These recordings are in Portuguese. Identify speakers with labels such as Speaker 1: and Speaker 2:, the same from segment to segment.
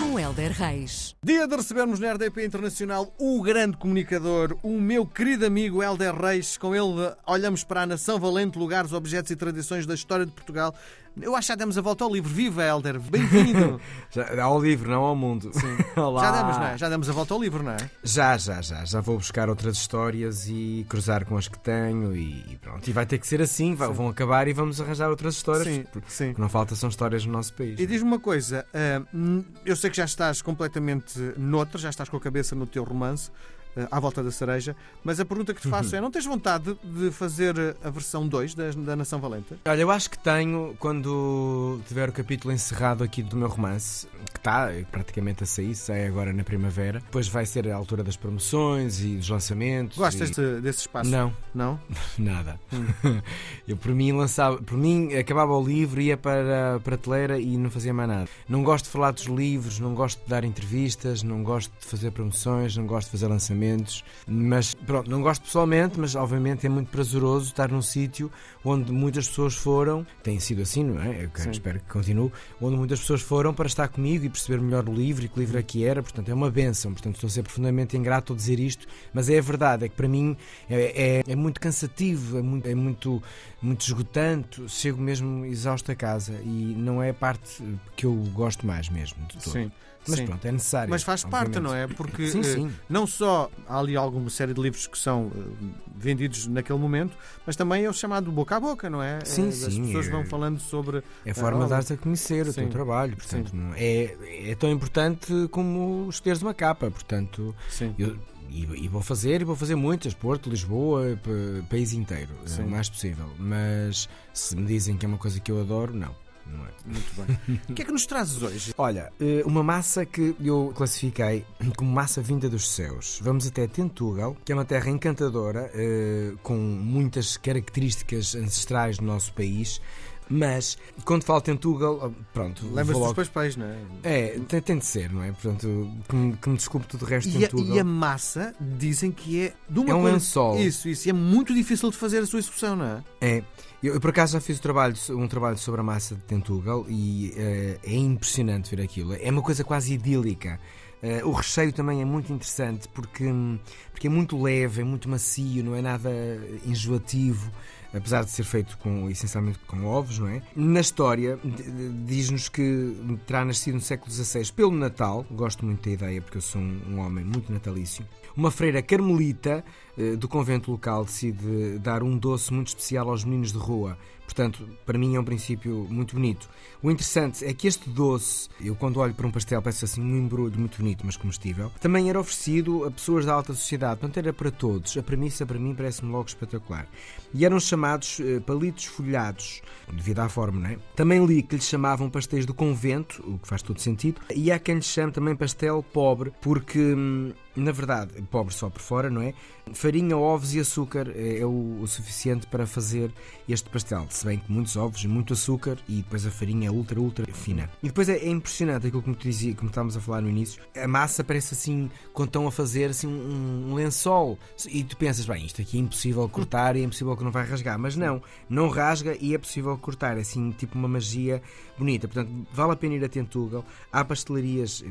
Speaker 1: Com Helder Reis.
Speaker 2: Dia de recebermos na RDP Internacional o grande comunicador, o meu querido amigo Helder Reis. Com ele olhamos para a Nação Valente, lugares, objetos e tradições da história de Portugal. Eu acho que já demos a volta ao livro. Viva, Helder! Bem-vindo!
Speaker 3: Já- ao livro, não ao mundo. Olá.
Speaker 2: já demos, não é? Já demos a volta ao livro, não é?
Speaker 3: Já, já, já. Já vou buscar outras histórias e cruzar com as que tenho e, pronto. E vai ter que ser assim, vai- vão acabar e vamos arranjar outras histórias.
Speaker 2: Sim,
Speaker 3: porque
Speaker 2: sim.
Speaker 3: o que não falta são histórias no nosso país.
Speaker 2: E diz-me uma coisa, ah, hum, eu sei que já estás completamente noutra, já estás com a cabeça no teu romance, à volta da cereja, mas a pergunta que te faço é: não tens vontade de fazer a versão 2 da, da Nação Valente?
Speaker 3: Olha, eu acho que tenho, quando tiver o capítulo encerrado aqui do meu romance, que está praticamente a sair, sai agora na primavera, depois vai ser a altura das promoções e dos lançamentos.
Speaker 2: Gostas
Speaker 3: e...
Speaker 2: de- desse espaço?
Speaker 3: Não,
Speaker 2: Não?
Speaker 3: Nada. eu por mim lançava, por mim acabava o livro, ia para a prateleira e não fazia mais nada. Não gosto de falar dos livros, não gosto de dar entrevistas, não gosto de fazer promoções, não gosto de fazer lançamentos, mas pronto, não gosto pessoalmente, mas obviamente é muito prazeroso estar num sítio onde muitas pessoas foram, tem sido assim, não é? Eu
Speaker 2: Sim.
Speaker 3: espero que continue, onde muitas pessoas foram para estar comigo e perceber melhor o livro e que livro é que era, portanto é uma benção, portanto estou a ser profundamente ingrato ao dizer isto, mas é a verdade, é que para mim é, é, é muito cansativo, é muito, é muito, muito esgotante, chego mesmo exausto a casa e não é a parte que eu gosto mais mesmo de todo.
Speaker 2: Sim.
Speaker 3: Mas
Speaker 2: sim.
Speaker 3: pronto, é necessário.
Speaker 2: Mas faz parte,
Speaker 3: obviamente.
Speaker 2: não é? Porque
Speaker 3: Sim,
Speaker 2: eh,
Speaker 3: sim.
Speaker 2: não só há ali alguma série de livros que são eh, vendidos naquele momento, mas também é o chamado boca a boca, não é?
Speaker 3: Sim,
Speaker 2: Eh, As
Speaker 3: sim,
Speaker 2: pessoas
Speaker 3: é-
Speaker 2: vão falando sobre.
Speaker 3: É a forma
Speaker 2: Ah,
Speaker 3: de dar-se a conhecer o
Speaker 2: sim.
Speaker 3: teu trabalho, portanto, é, é tão importante como escolheres uma capa, portanto,
Speaker 2: Sim.
Speaker 3: eu, e, e vou fazer, e vou fazer muitas, Porto, Lisboa, pa- país inteiro,
Speaker 2: Sim.
Speaker 3: o mais possível, mas se me dizem que é uma coisa que eu adoro, não, não é.
Speaker 2: Muito bem. o que é que nos trazes hoje?
Speaker 3: Olha, eh, uma massa que eu classifiquei como massa vinda dos céus. Vamos até Tentugal, que é uma terra encantadora, eh, com muitas características ancestrais do nosso país, mas quando falo Tentugal, oh, pronto,
Speaker 2: Lembras-te dos
Speaker 3: logo...
Speaker 2: papéis, não é?
Speaker 3: É, tem, tem de ser, não é? Portanto, que me, que me desculpe tudo o resto de
Speaker 2: E a,
Speaker 3: Tentugal.
Speaker 2: e a massa dizem que é de uma
Speaker 3: É um
Speaker 2: coisa-
Speaker 3: lençol.
Speaker 2: Isso, isso. E é muito difícil de fazer a sua execução, não é?
Speaker 3: É. Eu, eu, por acaso já fiz um trabalho, um trabalho sobre a massa de Tentugal e eh, é impressionante ver aquilo. É uma coisa quase idílica. Eh, o recheio também é muito interessante porque, porque é muito leve, é muito macio, não é nada enjoativo, apesar de ser feito com, essencialmente com ovos, não é? Na história, diz-nos que terá nascido no século XVI pelo Natal, gosto muito da ideia porque eu sou um, um homem muito natalício. Uma freira carmelita do convento local decide dar um doce muito especial aos meninos de rua. Portanto, para mim é um princípio muito bonito. O interessante é que este doce, eu quando olho para um pastel peço assim um embrulho muito bonito, mas comestível, também era oferecido a pessoas da alta sociedade, portanto era para todos. A premissa para mim parece-me logo espetacular. E eram chamados eh, palitos folhados, devido à forma, não é? Também li que lhes chamavam pastéis do convento, o que faz todo sentido, e há quem lhes chame também pastel pobre, porque, hum, na verdade, pobre só por fora, não é? Farinha, ovos e açúcar é, é o, o suficiente para fazer este pastel. Se bem que muitos ovos, muito açúcar e depois a farinha é ultra, ultra fina. E depois é, é impressionante aquilo que me dizia, como estávamos a falar no início. A massa parece assim, quando estão a fazer assim um, um lençol. E tu pensas, bem, isto aqui é impossível cortar e é impossível que não vai rasgar. Mas não, não rasga e é possível cortar. É assim, tipo uma magia bonita. Portanto, vale a pena ir a Tentugal. Há pastelarias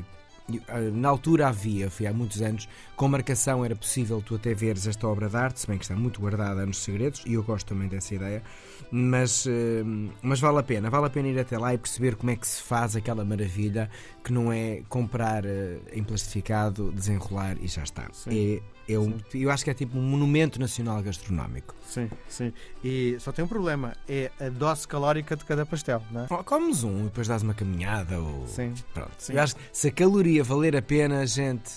Speaker 3: na altura havia, foi há muitos anos, com marcação era possível tu até veres esta obra de arte, se bem que está muito guardada nos segredos, e eu gosto também dessa ideia, mas, eh, mas vale a pena, vale a pena ir até lá e perceber como é que se faz aquela maravilha que não é comprar eh, em plastificado, desenrolar e já está.
Speaker 2: Sim.
Speaker 3: É, é um, eu acho que é tipo um monumento nacional gastronómico.
Speaker 2: Sim, sim. E só tem um problema: é a dose calórica de cada pastel, não é?
Speaker 3: Oh, Comes um e depois dás uma caminhada ou.
Speaker 2: Sim.
Speaker 3: Pronto.
Speaker 2: Sim.
Speaker 3: Eu acho que se a caloria valer a pena, gente,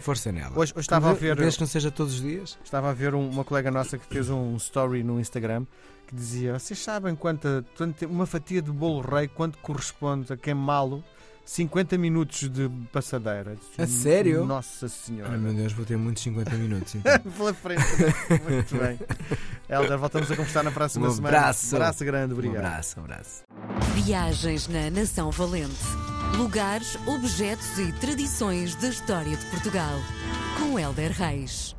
Speaker 3: força nela.
Speaker 2: Hoje, hoje estava a ver.
Speaker 3: Desde que não seja todos os dias.
Speaker 2: Estava a ver um- uma colega nossa que fez um story no Instagram que dizia: Vocês sabem quanta, quanto- uma fatia de bolo rei quanto corresponde a queimá-lo 50 minutos de passadeira?
Speaker 3: A sério?
Speaker 2: Nossa Senhora.
Speaker 3: Ai meu Deus, vou ter muitos 50 minutos então.
Speaker 2: Pela frente. Muito bem. Helder, voltamos a conversar na próxima
Speaker 3: Um
Speaker 2: semana.
Speaker 3: abraço.
Speaker 2: Um abraço grande,
Speaker 3: um
Speaker 2: obrigado.
Speaker 3: abraço, um abraço.
Speaker 1: Viagens na Nação Valente. Lugares, objetos e tradições da história de Portugal. Com Helder Reis.